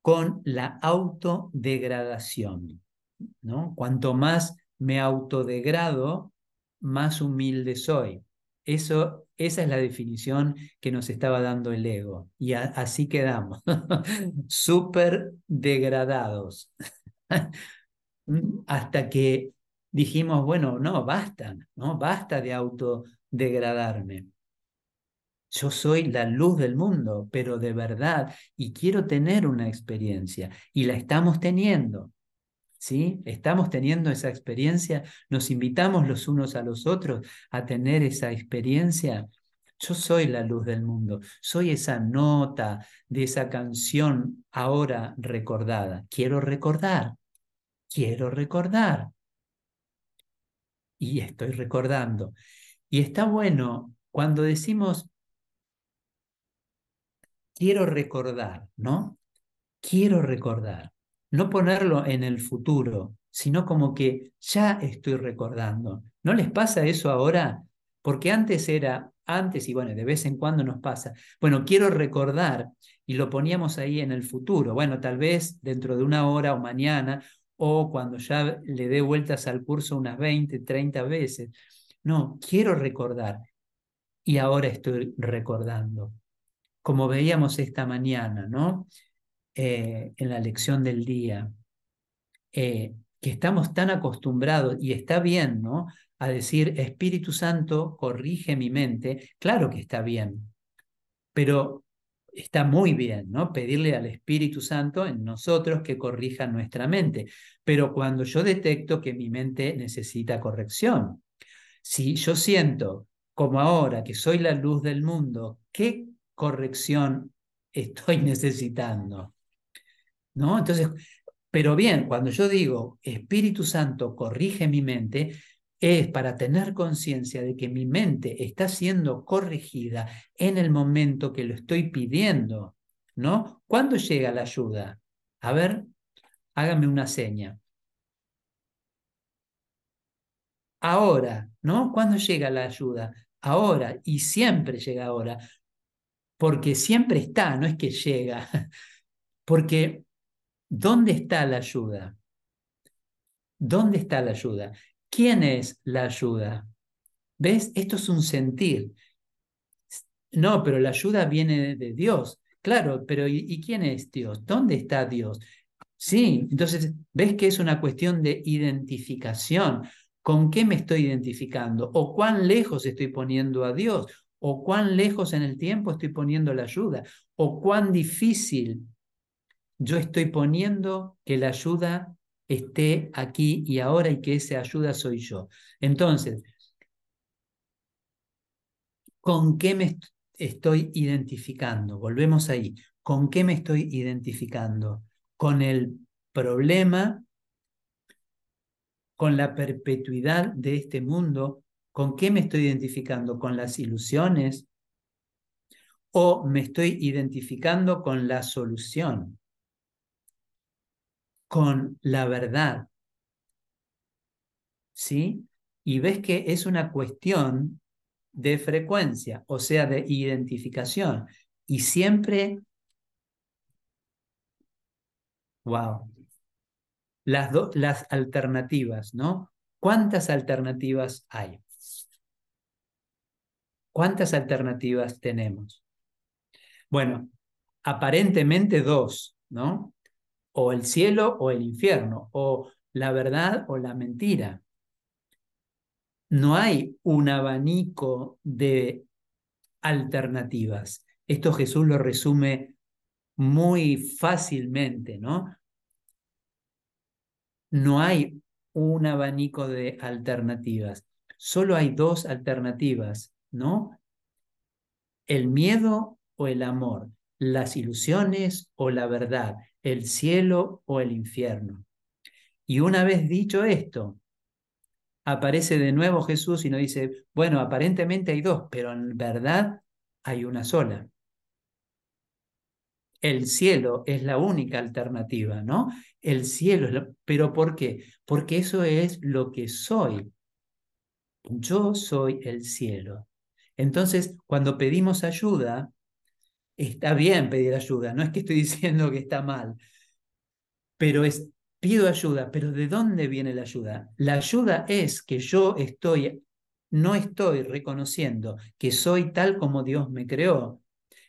con la autodegradación, ¿no? Cuanto más me autodegrado, más humilde soy. Eso, esa es la definición que nos estaba dando el ego. Y así quedamos, súper degradados. Hasta que dijimos, bueno, no, basta, ¿no? Basta de autodegradarme. Yo soy la luz del mundo, pero de verdad, y quiero tener una experiencia, y la estamos teniendo. ¿Sí? Estamos teniendo esa experiencia, nos invitamos los unos a los otros a tener esa experiencia. Yo soy la luz del mundo, soy esa nota de esa canción ahora recordada. Quiero recordar, quiero recordar y estoy recordando. Y está bueno cuando decimos, quiero recordar, ¿no? Quiero recordar. No ponerlo en el futuro, sino como que ya estoy recordando. ¿No les pasa eso ahora? Porque antes era, antes y bueno, de vez en cuando nos pasa, bueno, quiero recordar y lo poníamos ahí en el futuro, bueno, tal vez dentro de una hora o mañana o cuando ya le dé vueltas al curso unas 20, 30 veces. No, quiero recordar y ahora estoy recordando. Como veíamos esta mañana, ¿no? Eh, en la lección del día, eh, que estamos tan acostumbrados, y está bien, ¿no? A decir, Espíritu Santo, corrige mi mente. Claro que está bien, pero está muy bien, ¿no? Pedirle al Espíritu Santo en nosotros que corrija nuestra mente. Pero cuando yo detecto que mi mente necesita corrección, si yo siento como ahora que soy la luz del mundo, ¿qué corrección estoy necesitando? ¿No? Entonces, pero bien, cuando yo digo Espíritu Santo corrige mi mente, es para tener conciencia de que mi mente está siendo corregida en el momento que lo estoy pidiendo, ¿no? ¿Cuándo llega la ayuda? A ver, hágame una seña. Ahora, ¿no? ¿Cuándo llega la ayuda? Ahora, y siempre llega ahora, porque siempre está, no es que llega, porque ¿dónde está la ayuda? ¿Dónde está la ayuda? ¿Quién es la ayuda? ¿Ves? Esto es un sentir. No, pero la ayuda viene de Dios. Claro, pero ¿y, quién es Dios? ¿Dónde está Dios? Sí, entonces, ¿ves que es una cuestión de identificación? ¿Con qué me estoy identificando? ¿O cuán lejos estoy poniendo a Dios? ¿O cuán lejos en el tiempo estoy poniendo la ayuda? ¿O cuán difícil yo estoy poniendo que la ayuda esté aquí y ahora y que esa ayuda soy yo. Entonces, ¿con qué me estoy identificando? Volvemos ahí. ¿Con qué me estoy identificando? ¿Con el problema? ¿Con la perpetuidad de este mundo? ¿Con qué me estoy identificando? ¿Con las ilusiones? ¿O me estoy identificando con la solución? Con la verdad. ¿Sí? Y ves que es una cuestión de frecuencia, o sea, de identificación. Y siempre, wow, las, las alternativas, ¿no? ¿Cuántas alternativas hay? ¿Cuántas alternativas tenemos? Bueno, aparentemente dos, ¿no? O el cielo o el infierno, o la verdad o la mentira. No hay un abanico de alternativas. Esto Jesús lo resume muy fácilmente, ¿no? No hay un abanico de alternativas. Solo hay dos alternativas, ¿no? El miedo o el amor, las ilusiones o la verdad, el cielo o el infierno. Y una vez dicho esto, aparece de nuevo Jesús y nos dice, bueno, aparentemente hay dos, pero en verdad hay una sola. El cielo es la única alternativa, ¿no? El cielo es. ¿Pero por qué? Porque eso es lo que soy. Yo soy el cielo. Entonces, cuando pedimos ayuda, está bien pedir ayuda, no es que estoy diciendo que está mal, pero es, pido ayuda, pero ¿de dónde viene la ayuda? La ayuda es que yo estoy, no estoy reconociendo que soy tal como Dios me creó.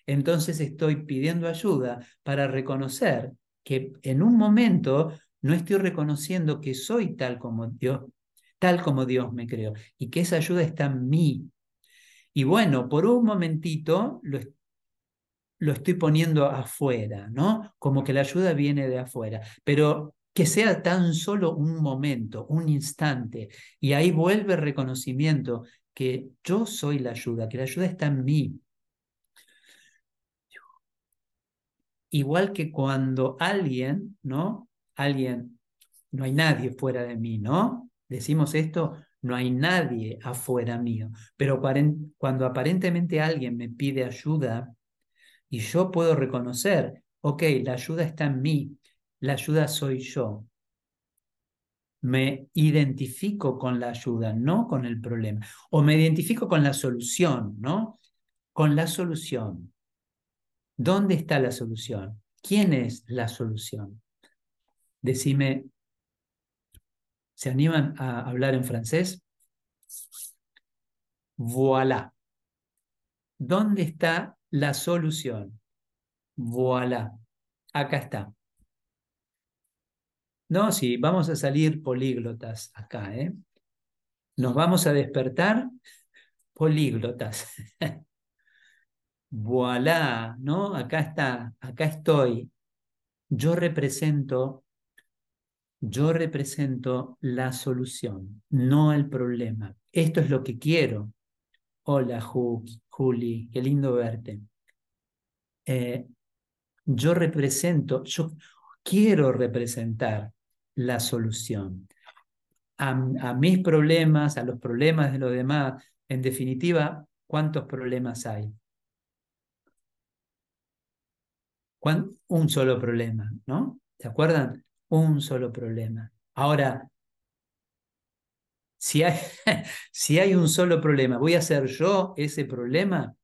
Entonces estoy pidiendo ayuda para reconocer que en un momento no estoy reconociendo que soy tal como Dios, tal como Dios me creó y que esa ayuda está en mí. Y bueno, por un momentito lo, lo estoy poniendo afuera, ¿no? Como que la ayuda viene de afuera, pero que sea tan solo un momento, un instante, y ahí vuelve el reconocimiento que yo soy la ayuda, que la ayuda está en mí. Igual que cuando alguien, ¿no? Alguien, no hay nadie fuera de mí, ¿no? Decimos esto, no hay nadie afuera mío, pero cuando aparentemente alguien me pide ayuda, y yo puedo reconocer, ok, la ayuda está en mí, la ayuda soy yo. me identifico con la ayuda, no con el problema. O me identifico con la solución, ¿no? Con la solución. ¿Dónde está la solución? ¿Quién es la solución? Decime, ¿se animan a hablar en francés? Voilà. ¿Dónde está la solución? Voilà. Acá está. No, sí, vamos a salir políglotas acá, ¿eh? Nos vamos a despertar políglotas. voilà, ¿no? Acá está, acá estoy. Yo represento, yo represento la solución, no el problema. Esto es lo que quiero. Hola, Juli, qué lindo verte. Eh, yo represento, yo quiero representar la solución a, mis problemas, a los problemas de los demás. En definitiva, ¿cuántos problemas hay? Un solo problema, ¿no? ¿Se acuerdan? Un solo problema. Ahora, si hay, si hay un solo problema, ¿voy a ser yo ese problema?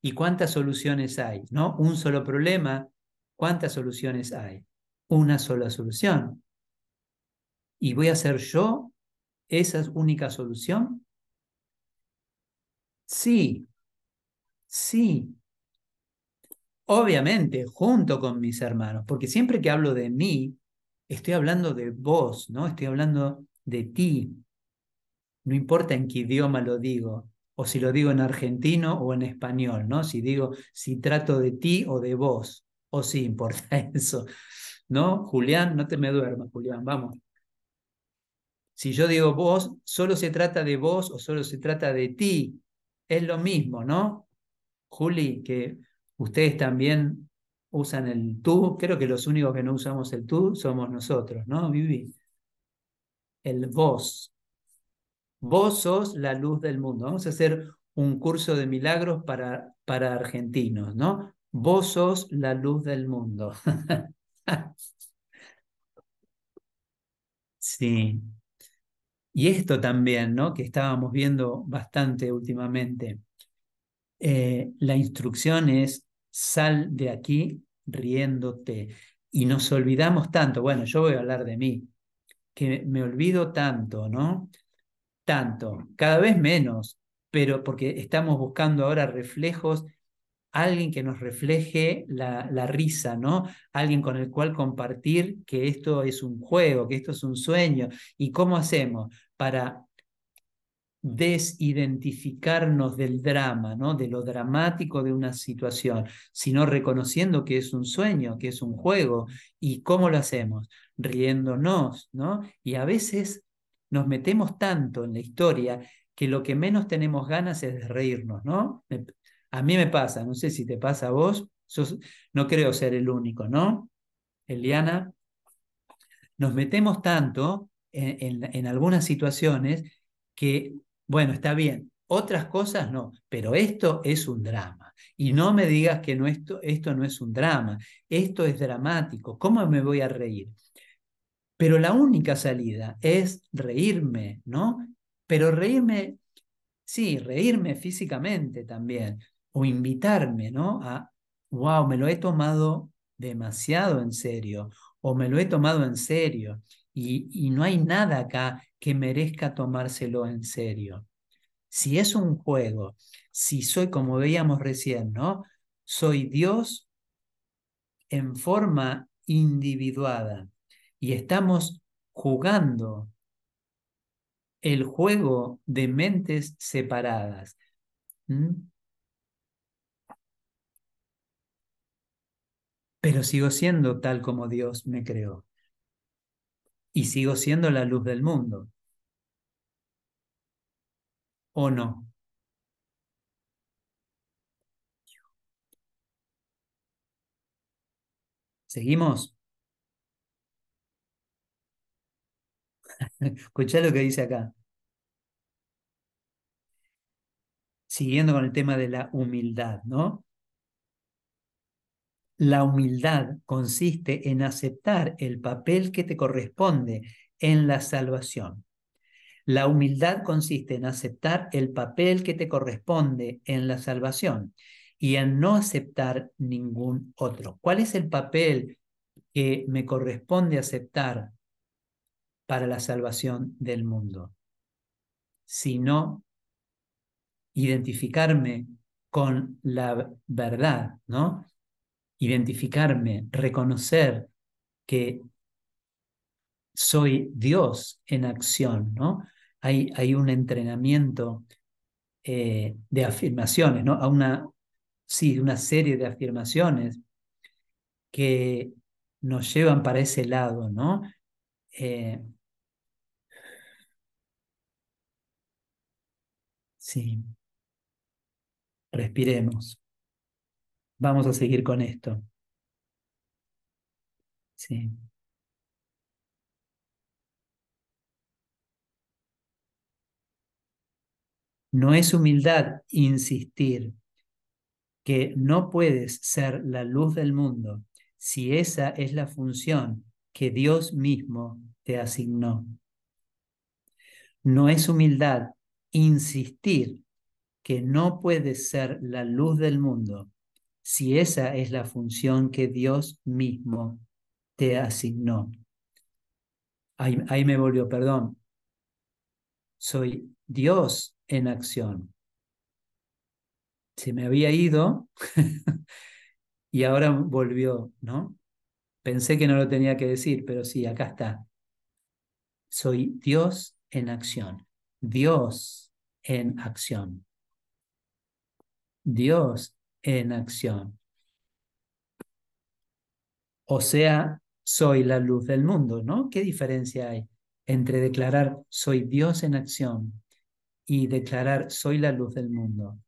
¿Y cuántas soluciones hay? ¿No? Un solo problema, ¿cuántas soluciones hay? Una sola solución. ¿Y voy a ser yo esa única solución? Sí, sí. Obviamente, junto con mis hermanos, porque siempre que hablo de mí, estoy hablando de vos, ¿no? Estoy hablando de ti. No importa en qué idioma lo digo, o si lo digo en argentino o en español, ¿no? Si digo, si trato de ti o de vos, o si importa eso, ¿no? Julián, no te me duermas, Julián, vamos. Si yo digo vos, solo se trata de vos o solo se trata de ti, es lo mismo, ¿no? Juli, que ustedes también usan el tú, creo que los únicos que no usamos el tú somos nosotros, ¿no, Vivi? El vos, Vos sos la luz del mundo. Vamos a hacer un curso de milagros para, para argentinos, ¿no? Vos sos la luz del mundo. sí. Y esto también, ¿no? Que estábamos viendo bastante últimamente. Eh, la instrucción es sal de aquí riéndote. Y nos olvidamos tanto, bueno, yo voy a hablar de mí, que me olvido tanto, ¿no? tanto, cada vez menos, pero porque estamos buscando ahora reflejos, alguien que nos refleje la, la, risa, ¿no? Alguien con el cual compartir que esto es un juego, que esto es un sueño. ¿Y cómo hacemos para desidentificarnos del drama, ¿no? de lo dramático de una situación, sino reconociendo que es un sueño, que es un juego. ¿Y cómo lo hacemos? Riéndonos, ¿no? Y a veces nos metemos tanto en la historia que lo que menos tenemos ganas es de reírnos, ¿no? a mí me pasa, no sé si te pasa a vos, no creo ser el único, ¿no? Eliana, nos metemos tanto en, algunas situaciones que, bueno, está bien, otras cosas no, pero esto es un drama. Y no me digas que no, esto, esto no es un drama, esto es dramático, ¿cómo me voy a reír? Pero la única salida es reírme, ¿no? Pero reírme, sí, reírme físicamente también, o invitarme, ¿no? A, wow, me lo he tomado demasiado en serio, o me lo he tomado en serio, y, no hay nada acá que merezca tomárselo en serio. Si es un juego, si soy como veíamos recién, ¿no? Soy Dios en forma individuada y estamos jugando el juego de mentes separadas. Pero sigo siendo tal como Dios me creó. Y sigo siendo la luz del mundo. ¿O no? ¿Seguimos? Escuchá lo que dice acá. Siguiendo con el tema de la humildad, ¿no? La humildad consiste en aceptar el papel que te corresponde en la salvación. La humildad consiste en aceptar el papel que te corresponde en la salvación y en no aceptar ningún otro. ¿Cuál es el papel que me corresponde aceptar para la salvación del mundo? Sino identificarme con la verdad, ¿no? Identificarme, reconocer que soy Dios en acción, ¿no? Hay, hay un entrenamiento eh, de afirmaciones, ¿no? A una, sí, una serie de afirmaciones que nos llevan para ese lado, ¿no? Eh, sí. Respiremos. Vamos a seguir con esto. Sí. No es humildad insistir que no puedes ser la luz del mundo si esa es la función que Dios mismo te asignó. No es humildad insistir que no puedes ser la luz del mundo si esa es la función que Dios mismo te asignó. Ahí, ahí me volvió, perdón. Soy Dios en acción. Se me había ido y ahora volvió, ¿no? Pensé que no lo tenía que decir, pero sí, acá está. Soy Dios en acción. Dios en acción. Dios en acción. O sea, soy la luz del mundo, ¿no? ¿Qué diferencia hay entre declarar soy Dios en acción y declarar soy la luz del mundo.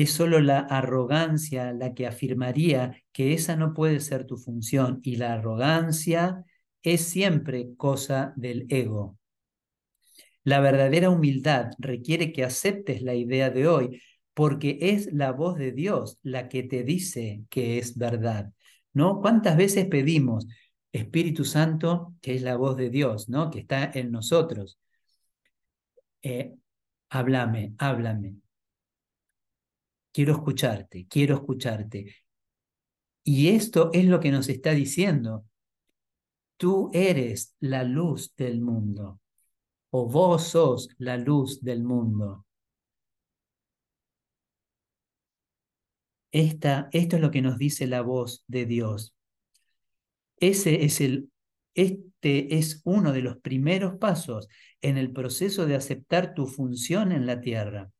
Es solo la arrogancia la que afirmaría que esa no puede ser tu función y la arrogancia es siempre cosa del ego. La verdadera humildad requiere que aceptes la idea de hoy, porque es la voz de Dios la que te dice que es verdad, ¿no? ¿Cuántas veces pedimos Espíritu Santo, que es la voz de Dios, ¿no? Que está en nosotros? Eh, háblame, háblame. Quiero escucharte, quiero escucharte. Y esto es lo que nos está diciendo. Tú eres la luz del mundo, o vos sos la luz del mundo. Esta, esto es lo que nos dice la voz de Dios. Ese es el, este es uno de los primeros pasos en el proceso de aceptar tu función en la tierra.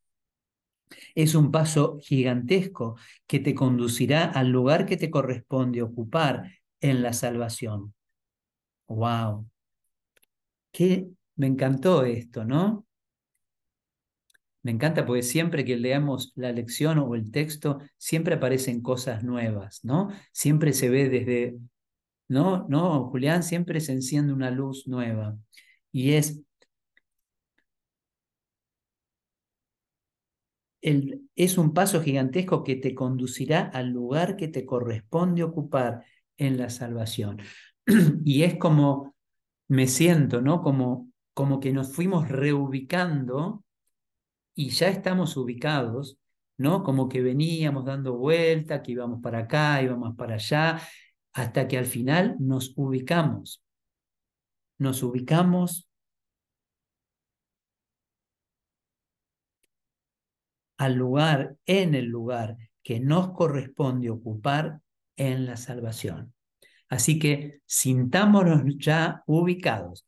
Es un paso gigantesco que te conducirá al lugar que te corresponde ocupar en la salvación. ¡Wow! Qué me encantó esto, ¿no? Me encanta porque siempre que leamos la lección o el texto, siempre aparecen cosas nuevas, ¿no? Siempre se ve desde, ¿no? No, Julián, siempre se enciende una luz nueva. Y es, es un paso gigantesco que te conducirá al lugar que te corresponde ocupar en la salvación. y es como, me siento, ¿no? Como, como que nos fuimos reubicando y ya estamos ubicados, ¿no? Como que veníamos dando vuelta, que íbamos para acá, íbamos para allá, hasta que al final nos ubicamos. Nos ubicamos al lugar, en el lugar que nos corresponde ocupar en la salvación. Así que sintámonos ya ubicados.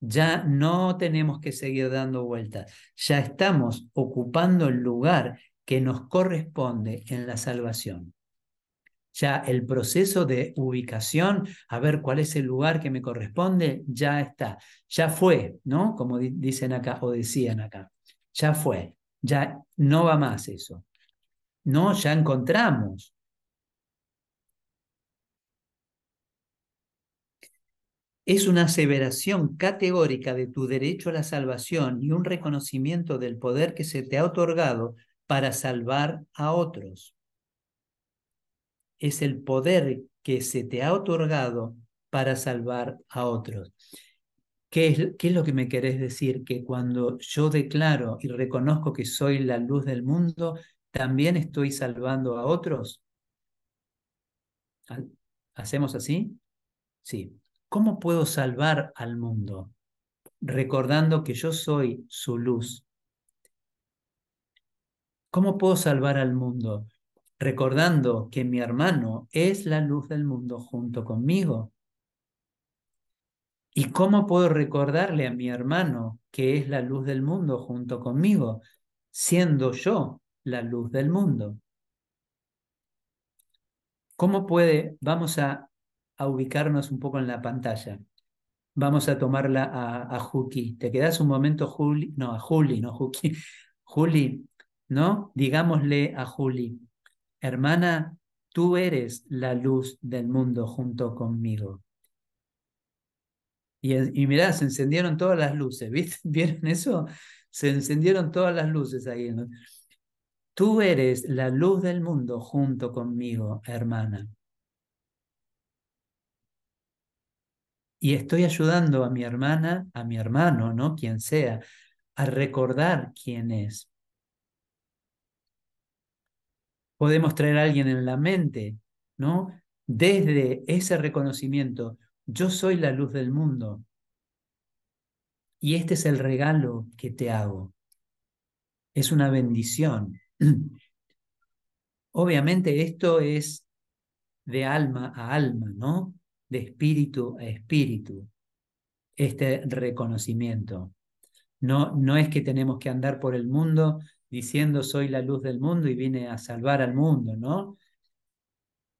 Ya no tenemos que seguir dando vueltas, ya estamos ocupando el lugar que nos corresponde en la salvación. Ya el proceso de ubicación, a ver cuál es el lugar que me corresponde, ya está, ya fue, ¿no? Como dicen acá o decían acá, ya fue, ya no va más eso. No, ya encontramos es una aseveración categórica de tu derecho a la salvación y un reconocimiento del poder que se te ha otorgado para salvar a otros. Es el poder que se te ha otorgado para salvar a otros. ¿Qué es, ¿Qué es, lo que me querés decir? Que cuando yo declaro y reconozco que soy la luz del mundo, ¿también estoy salvando a otros? ¿Hacemos así? Sí. ¿Cómo puedo salvar al mundo? Recordando que yo soy su luz. ¿Cómo puedo salvar al mundo? Recordando que mi hermano es la luz del mundo junto conmigo. ¿Y cómo puedo recordarle a mi hermano que es la luz del mundo junto conmigo, siendo yo la luz del mundo? ¿Cómo puede, vamos a a ubicarnos un poco en la pantalla. Vamos a tomarla a, a Juki. ¿Te quedas un momento, Juli? No, a Juli, no Juki. Juli, ¿no? Digámosle a Juli, hermana, tú eres la luz del mundo junto conmigo. Y, mirá, se encendieron todas las luces, ¿viste? ¿Vieron eso? Se encendieron todas las luces ahí. Tú eres la luz del mundo junto conmigo, hermana. y estoy ayudando a mi hermana, a mi hermano, ¿no? Quien sea, a recordar quién es. Podemos traer a alguien en la mente, ¿no? Desde ese reconocimiento, yo soy la luz del mundo. Y este es el regalo que te hago. Es una bendición. Obviamente esto es de alma a alma, ¿no? de espíritu a espíritu, este reconocimiento. No, no es que tenemos que andar por el mundo diciendo soy la luz del mundo y vine a salvar al mundo, ¿no?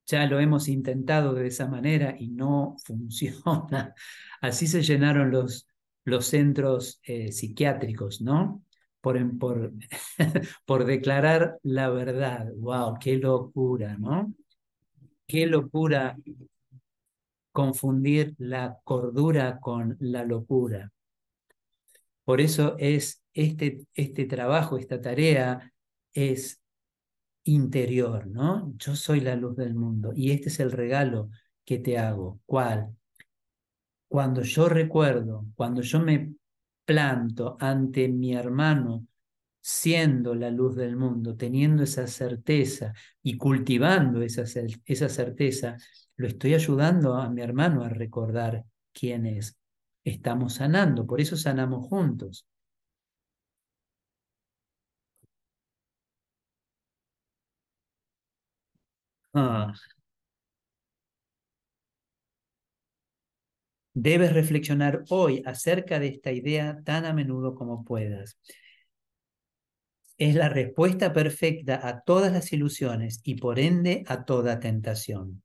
Ya lo hemos intentado de esa manera y no funciona. Así se llenaron los, los centros eh, psiquiátricos, ¿no? Por, por, por declarar la verdad. ¡Wow! ¡Qué locura, ¿no? Qué locura confundir la cordura con la locura. Por eso es este, este trabajo, esta tarea es interior, ¿no? Yo soy la luz del mundo y este es el regalo que te hago. ¿Cuál? Cuando yo recuerdo, cuando yo me planto ante mi hermano siendo la luz del mundo, teniendo esa certeza y cultivando esa, esa certeza, lo estoy ayudando a mi hermano a recordar quién es. Estamos sanando, por eso sanamos juntos. Ah. Debes reflexionar hoy acerca de esta idea tan a menudo como puedas. Es la respuesta perfecta a todas las ilusiones y por ende a toda tentación.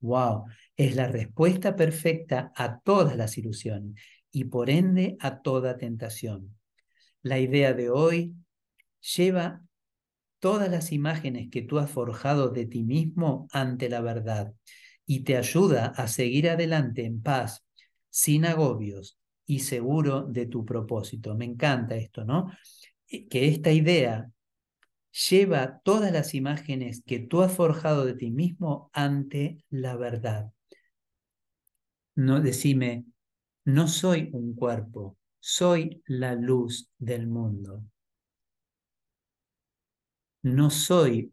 Wow, es la respuesta perfecta a todas las ilusiones y por ende a toda tentación. La idea de hoy lleva todas las imágenes que tú has forjado de ti mismo ante la verdad y te ayuda a seguir adelante en paz, sin agobios y seguro de tu propósito. Me encanta esto, ¿no? Que esta idea lleva todas las imágenes que tú has forjado de ti mismo ante la verdad. No decime, no soy un cuerpo, soy la luz del mundo. No soy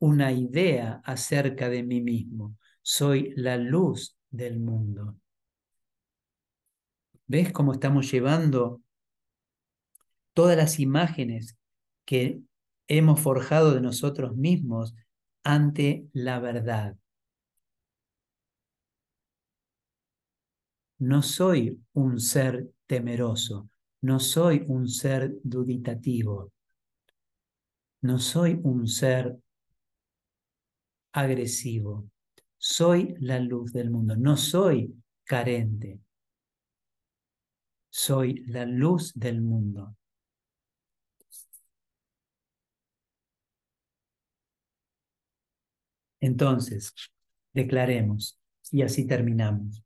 una idea acerca de mí mismo, soy la luz del mundo. ¿Ves cómo estamos llevando todas las imágenes que hemos forjado de nosotros mismos ante la verdad. No soy un ser temeroso, no soy un ser duditativo, no soy un ser agresivo, soy la luz del mundo, no soy carente, soy la luz del mundo. Entonces, declaremos y así terminamos.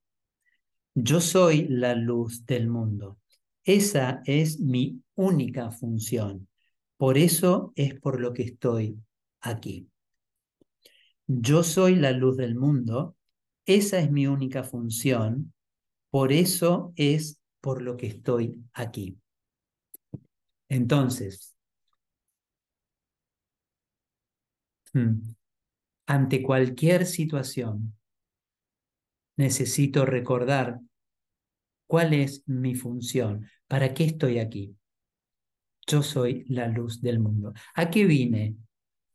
Yo soy la luz del mundo. Esa es mi única función. Por eso es por lo que estoy aquí. Yo soy la luz del mundo. Esa es mi única función. Por eso es por lo que estoy aquí. Entonces, hmm, ante cualquier situación, necesito recordar cuál es mi función, para qué estoy aquí. Yo soy la luz del mundo. ¿A qué vine?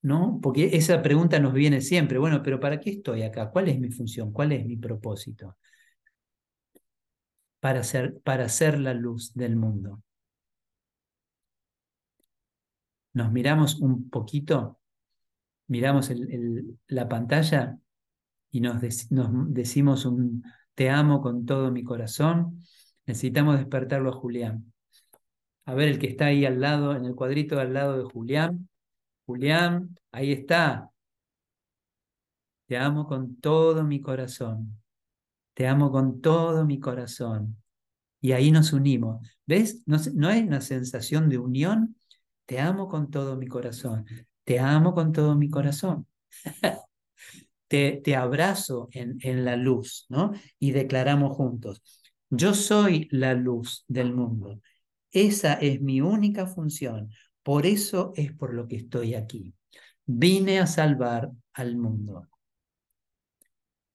¿No? Porque esa pregunta nos viene siempre. Bueno, pero ¿para qué estoy acá? ¿Cuál es mi función? ¿Cuál es mi propósito? Para ser, para ser la luz del mundo. Nos miramos un poquito, miramos la pantalla y nos, nos decimos un te amo con todo mi corazón. Necesitamos despertarlo a Julián. A ver el que está ahí al lado, en el cuadrito al lado de Julián. Julián, ahí está. Te amo con todo mi corazón. Te amo con todo mi corazón. Y ahí nos unimos. ¿Ves? ¿No, ¿No hay una sensación de unión? Te amo con todo mi corazón. Te amo con todo mi corazón. te, te, abrazo en, en la luz, ¿no? Y declaramos juntos, yo soy la luz del mundo. Esa es mi única función. Por eso es por lo que estoy aquí. Vine a salvar al mundo.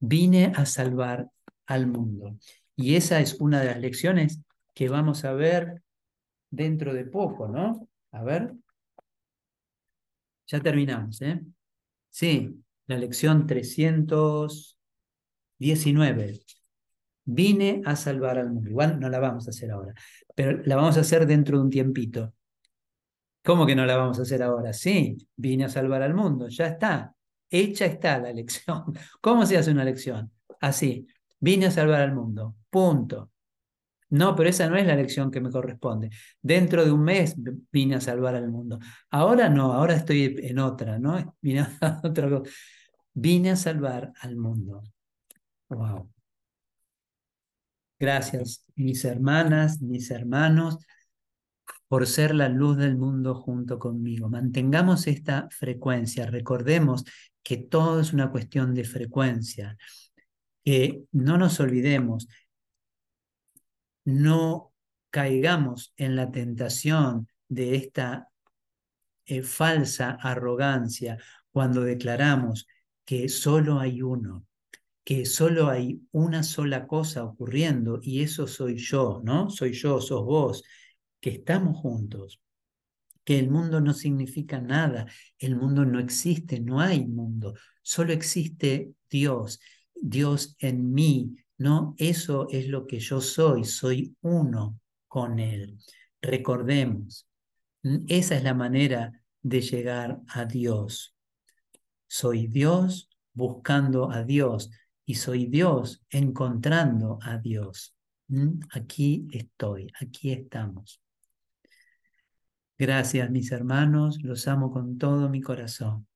Vine a salvar al mundo. Y esa es una de las lecciones que vamos a ver dentro de poco, ¿no? A ver. Ya terminamos, ¿eh? Sí, la lección 319. Vine a salvar al mundo. Igual no la vamos a hacer ahora, pero la vamos a hacer dentro de un tiempito. ¿Cómo que no la vamos a hacer ahora? Sí, vine a salvar al mundo, ya está. Hecha está la lección. ¿Cómo se hace una lección? Así, vine a salvar al mundo, punto. No, pero esa no es la lección que me corresponde. Dentro de un mes vine a salvar al mundo. Ahora no, ahora estoy en otra, ¿no? Vine a, otra Vine a salvar al mundo. Wow. Gracias, mis hermanas, mis hermanos, por ser la luz del mundo junto conmigo. Mantengamos esta frecuencia. Recordemos que todo es una cuestión de frecuencia. Que no nos olvidemos, no caigamos en la tentación de esta eh, falsa arrogancia cuando declaramos que solo hay uno, que solo hay una sola cosa ocurriendo y eso soy yo, ¿no? Soy yo, sos vos, que estamos juntos, que el mundo no significa nada, el mundo no existe, no hay mundo, solo existe Dios, Dios en mí, ¿no? Eso es lo que yo soy, soy uno con Él. Recordemos, esa es la manera de llegar a Dios. Soy Dios buscando a Dios y soy Dios encontrando a Dios. ¿Mm? Aquí estoy, aquí estamos. Gracias mis hermanos, los amo con todo mi corazón.